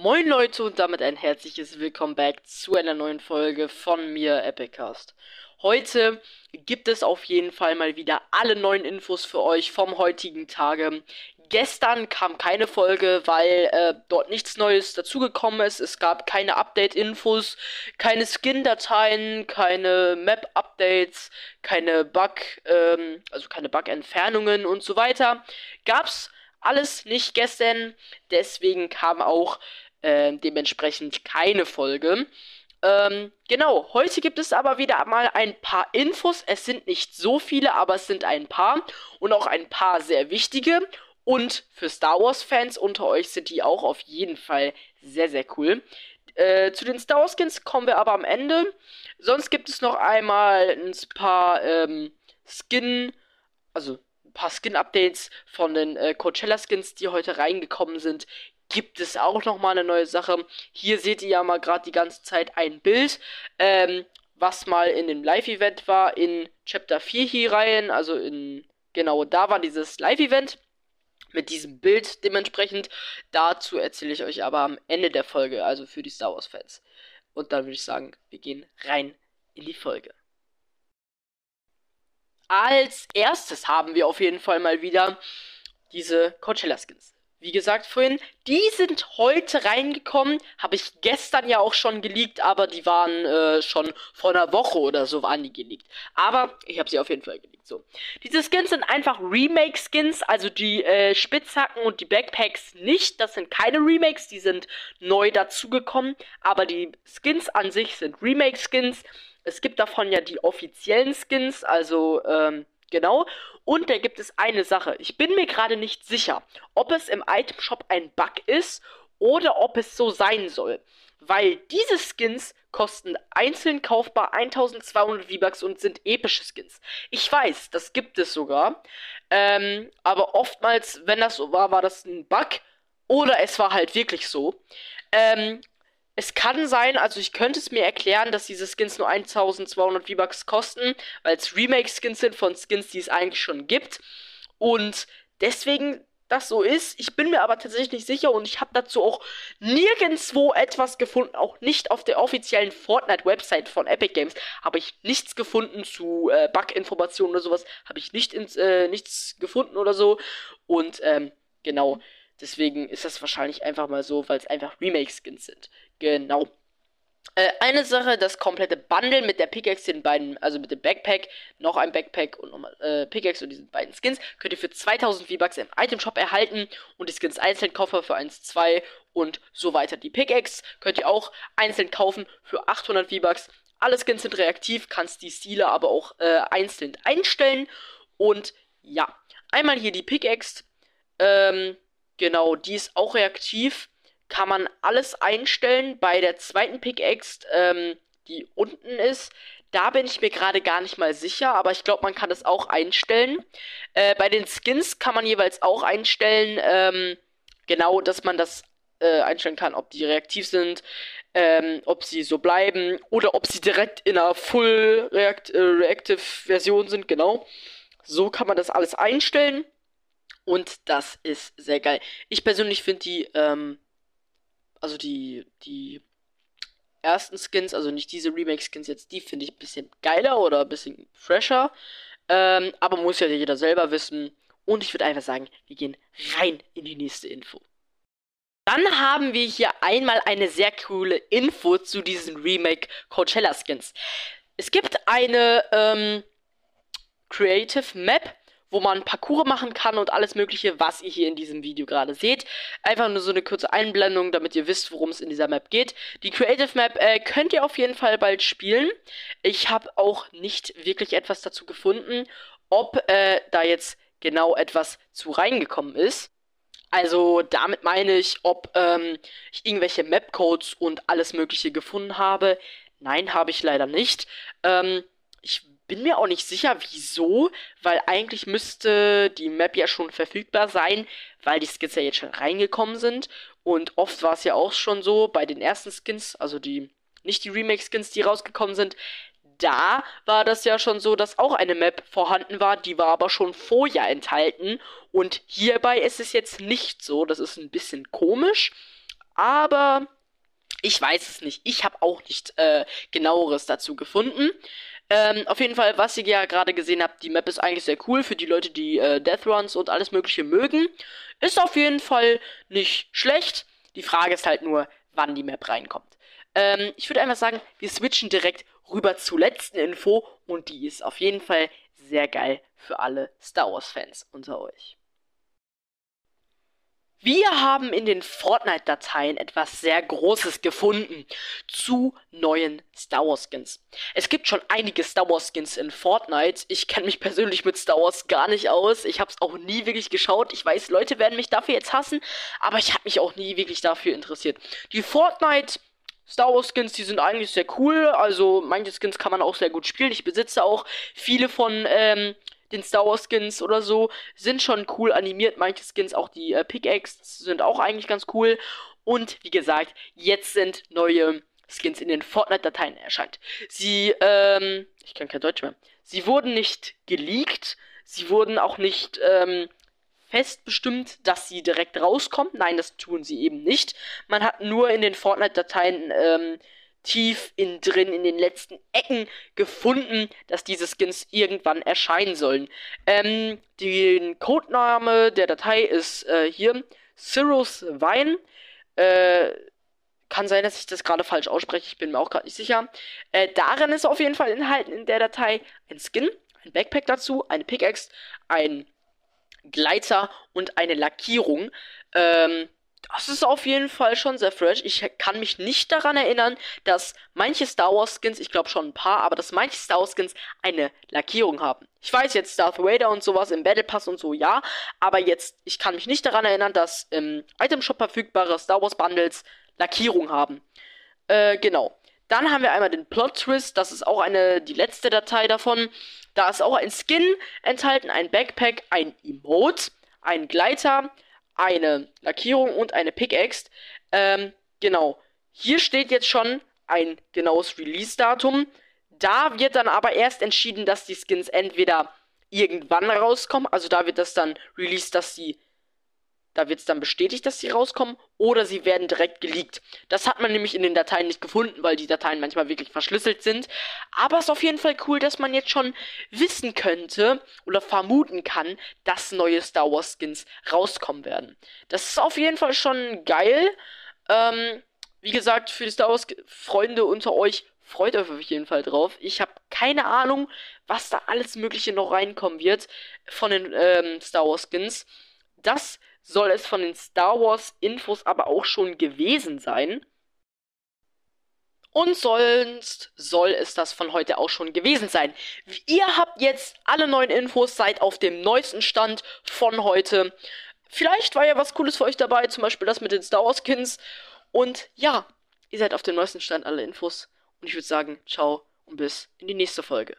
Moin Leute und damit ein herzliches Willkommen back zu einer neuen Folge von mir, Epicast. Heute gibt es auf jeden Fall mal wieder alle neuen Infos für euch vom heutigen Tage. Gestern kam keine Folge, weil äh, dort nichts Neues dazugekommen ist. Es gab keine Update-Infos, keine Skin-Dateien, keine Map-Updates, keine Bug, ähm, also keine Bug-Entfernungen und so weiter. Gab's alles nicht gestern. Deswegen kam auch äh, dementsprechend keine Folge. Ähm, genau, heute gibt es aber wieder mal ein paar Infos. Es sind nicht so viele, aber es sind ein paar. Und auch ein paar sehr wichtige. Und für Star Wars-Fans unter euch sind die auch auf jeden Fall sehr, sehr cool. Äh, zu den Star Wars Skins kommen wir aber am Ende. Sonst gibt es noch einmal ein paar ähm, Skin, also paar Skin-Updates von den äh, Coachella-Skins, die heute reingekommen sind, gibt es auch noch mal eine neue Sache. Hier seht ihr ja mal gerade die ganze Zeit ein Bild, ähm, was mal in dem Live-Event war, in Chapter 4 hier rein, also in, genau, da war dieses Live-Event mit diesem Bild dementsprechend. Dazu erzähle ich euch aber am Ende der Folge, also für die Star Wars-Fans. Und dann würde ich sagen, wir gehen rein in die Folge. Als erstes haben wir auf jeden Fall mal wieder diese Coachella Skins. Wie gesagt vorhin, die sind heute reingekommen. Habe ich gestern ja auch schon geleakt, aber die waren äh, schon vor einer Woche oder so waren die geleakt. Aber ich habe sie auf jeden Fall geleakt. So. Diese Skins sind einfach Remake-Skins, also die äh, Spitzhacken und die Backpacks nicht. Das sind keine Remakes, die sind neu dazugekommen. Aber die Skins an sich sind Remake-Skins. Es gibt davon ja die offiziellen Skins, also ähm, genau. Und da gibt es eine Sache. Ich bin mir gerade nicht sicher, ob es im Item Shop ein Bug ist oder ob es so sein soll. Weil diese Skins kosten einzeln kaufbar 1200 V-Bucks und sind epische Skins. Ich weiß, das gibt es sogar. Ähm, aber oftmals, wenn das so war, war das ein Bug. Oder es war halt wirklich so. Ähm, es kann sein, also ich könnte es mir erklären, dass diese Skins nur 1200 V-Bucks kosten, weil es Remake-Skins sind von Skins, die es eigentlich schon gibt. Und deswegen das so ist. Ich bin mir aber tatsächlich nicht sicher und ich habe dazu auch nirgendwo etwas gefunden, auch nicht auf der offiziellen Fortnite-Website von Epic Games habe ich nichts gefunden zu äh, Bug-Informationen oder sowas, habe ich nicht ins, äh, nichts gefunden oder so. Und ähm, genau, deswegen ist das wahrscheinlich einfach mal so, weil es einfach Remake-Skins sind. Genau. Äh, eine Sache, das komplette Bundle mit der Pickaxe, den beiden, also mit dem Backpack, noch ein Backpack und nochmal äh, Pickaxe und diesen beiden Skins, könnt ihr für 2000 V-Bucks im Item Shop erhalten und die Skins einzeln kaufen für 1, 2 und so weiter. Die Pickaxe könnt ihr auch einzeln kaufen für 800 V-Bucks. Alle Skins sind reaktiv, kannst die Stile aber auch äh, einzeln einstellen und ja, einmal hier die Pickaxe, ähm, genau, die ist auch reaktiv kann man alles einstellen. Bei der zweiten Pickaxe, ähm, die unten ist, da bin ich mir gerade gar nicht mal sicher, aber ich glaube, man kann das auch einstellen. Äh, bei den Skins kann man jeweils auch einstellen, ähm, genau, dass man das äh, einstellen kann, ob die reaktiv sind, ähm, ob sie so bleiben oder ob sie direkt in einer Full React äh, sind, genau. So kann man das alles einstellen. Und das ist sehr geil. Ich persönlich finde die ähm, also die, die ersten Skins, also nicht diese Remake-Skins jetzt, die finde ich ein bisschen geiler oder ein bisschen fresher. Ähm, aber muss ja jeder selber wissen. Und ich würde einfach sagen, wir gehen rein in die nächste Info. Dann haben wir hier einmal eine sehr coole Info zu diesen Remake Coachella Skins. Es gibt eine ähm, Creative Map, wo man Parcours machen kann und alles Mögliche, was ihr hier in diesem Video gerade seht. Einfach nur so eine kurze Einblendung, damit ihr wisst, worum es in dieser Map geht. Die Creative Map äh, könnt ihr auf jeden Fall bald spielen. Ich habe auch nicht wirklich etwas dazu gefunden, ob äh, da jetzt genau etwas zu reingekommen ist. Also damit meine ich, ob ähm, ich irgendwelche Map-Codes und alles Mögliche gefunden habe. Nein, habe ich leider nicht. Ähm, ich bin mir auch nicht sicher, wieso, weil eigentlich müsste die Map ja schon verfügbar sein, weil die Skins ja jetzt schon reingekommen sind. Und oft war es ja auch schon so bei den ersten Skins, also die, nicht die Remake-Skins, die rausgekommen sind, da war das ja schon so, dass auch eine Map vorhanden war, die war aber schon vorher enthalten. Und hierbei ist es jetzt nicht so, das ist ein bisschen komisch. aber ich weiß es nicht. Ich habe auch nicht äh, genaueres dazu gefunden. Ähm, auf jeden Fall, was ihr ja gerade gesehen habt, die Map ist eigentlich sehr cool für die Leute, die äh, Death Runs und alles Mögliche mögen. Ist auf jeden Fall nicht schlecht. Die Frage ist halt nur, wann die Map reinkommt. Ähm, ich würde einfach sagen, wir switchen direkt rüber zur letzten Info und die ist auf jeden Fall sehr geil für alle Star Wars-Fans unter euch. Wir haben in den Fortnite-Dateien etwas sehr Großes gefunden zu neuen Star Wars Skins. Es gibt schon einige Star Wars Skins in Fortnite. Ich kenne mich persönlich mit Star Wars gar nicht aus. Ich habe es auch nie wirklich geschaut. Ich weiß, Leute werden mich dafür jetzt hassen, aber ich habe mich auch nie wirklich dafür interessiert. Die Fortnite Star Wars Skins, die sind eigentlich sehr cool. Also manche Skins kann man auch sehr gut spielen. Ich besitze auch viele von ähm, den Star Wars Skins oder so, sind schon cool animiert. Manche Skins, auch die äh, Pickaxe, sind auch eigentlich ganz cool. Und wie gesagt, jetzt sind neue Skins in den Fortnite-Dateien erscheint. Sie, ähm, ich kann kein Deutsch mehr. Sie wurden nicht geleakt. Sie wurden auch nicht, ähm, fest bestimmt, dass sie direkt rauskommen. Nein, das tun sie eben nicht. Man hat nur in den Fortnite-Dateien ähm, tief in drin, in den letzten Ecken gefunden, dass diese Skins irgendwann erscheinen sollen. Ähm, den Codename der Datei ist äh, hier Cyrus Vine. Äh, kann sein, dass ich das gerade falsch ausspreche, ich bin mir auch gerade nicht sicher. Äh, darin ist auf jeden Fall enthalten in der Datei ein Skin, ein Backpack dazu, eine Pickaxe, ein Gleiter und eine Lackierung. Ähm, das ist auf jeden Fall schon sehr fresh. Ich kann mich nicht daran erinnern, dass manche Star Wars Skins, ich glaube schon ein paar, aber dass manche Star Wars Skins eine Lackierung haben. Ich weiß jetzt Darth Vader und sowas im Battle Pass und so, ja, aber jetzt, ich kann mich nicht daran erinnern, dass im Item Shop verfügbare Star Wars Bundles Lackierung haben. Äh, genau. Dann haben wir einmal den Plot Twist, das ist auch eine, die letzte Datei davon. Da ist auch ein Skin enthalten, ein Backpack, ein Emote, ein Gleiter, eine Lackierung und eine Pickaxe. Ähm, genau. Hier steht jetzt schon ein genaues Release-Datum. Da wird dann aber erst entschieden, dass die Skins entweder irgendwann rauskommen, also da wird das dann released, dass sie da wird es dann bestätigt, dass sie rauskommen, oder sie werden direkt geleakt. Das hat man nämlich in den Dateien nicht gefunden, weil die Dateien manchmal wirklich verschlüsselt sind. Aber es ist auf jeden Fall cool, dass man jetzt schon wissen könnte oder vermuten kann, dass neue Star Wars Skins rauskommen werden. Das ist auf jeden Fall schon geil. Ähm, wie gesagt, für die Star Wars Freunde unter euch, freut euch auf jeden Fall drauf. Ich habe keine Ahnung, was da alles Mögliche noch reinkommen wird von den ähm, Star Wars Skins. Das soll es von den Star Wars Infos aber auch schon gewesen sein. Und sonst soll es das von heute auch schon gewesen sein. Ihr habt jetzt alle neuen Infos, seid auf dem neuesten Stand von heute. Vielleicht war ja was Cooles für euch dabei, zum Beispiel das mit den Star Wars Skins. Und ja, ihr seid auf dem neuesten Stand aller Infos. Und ich würde sagen, ciao und bis in die nächste Folge.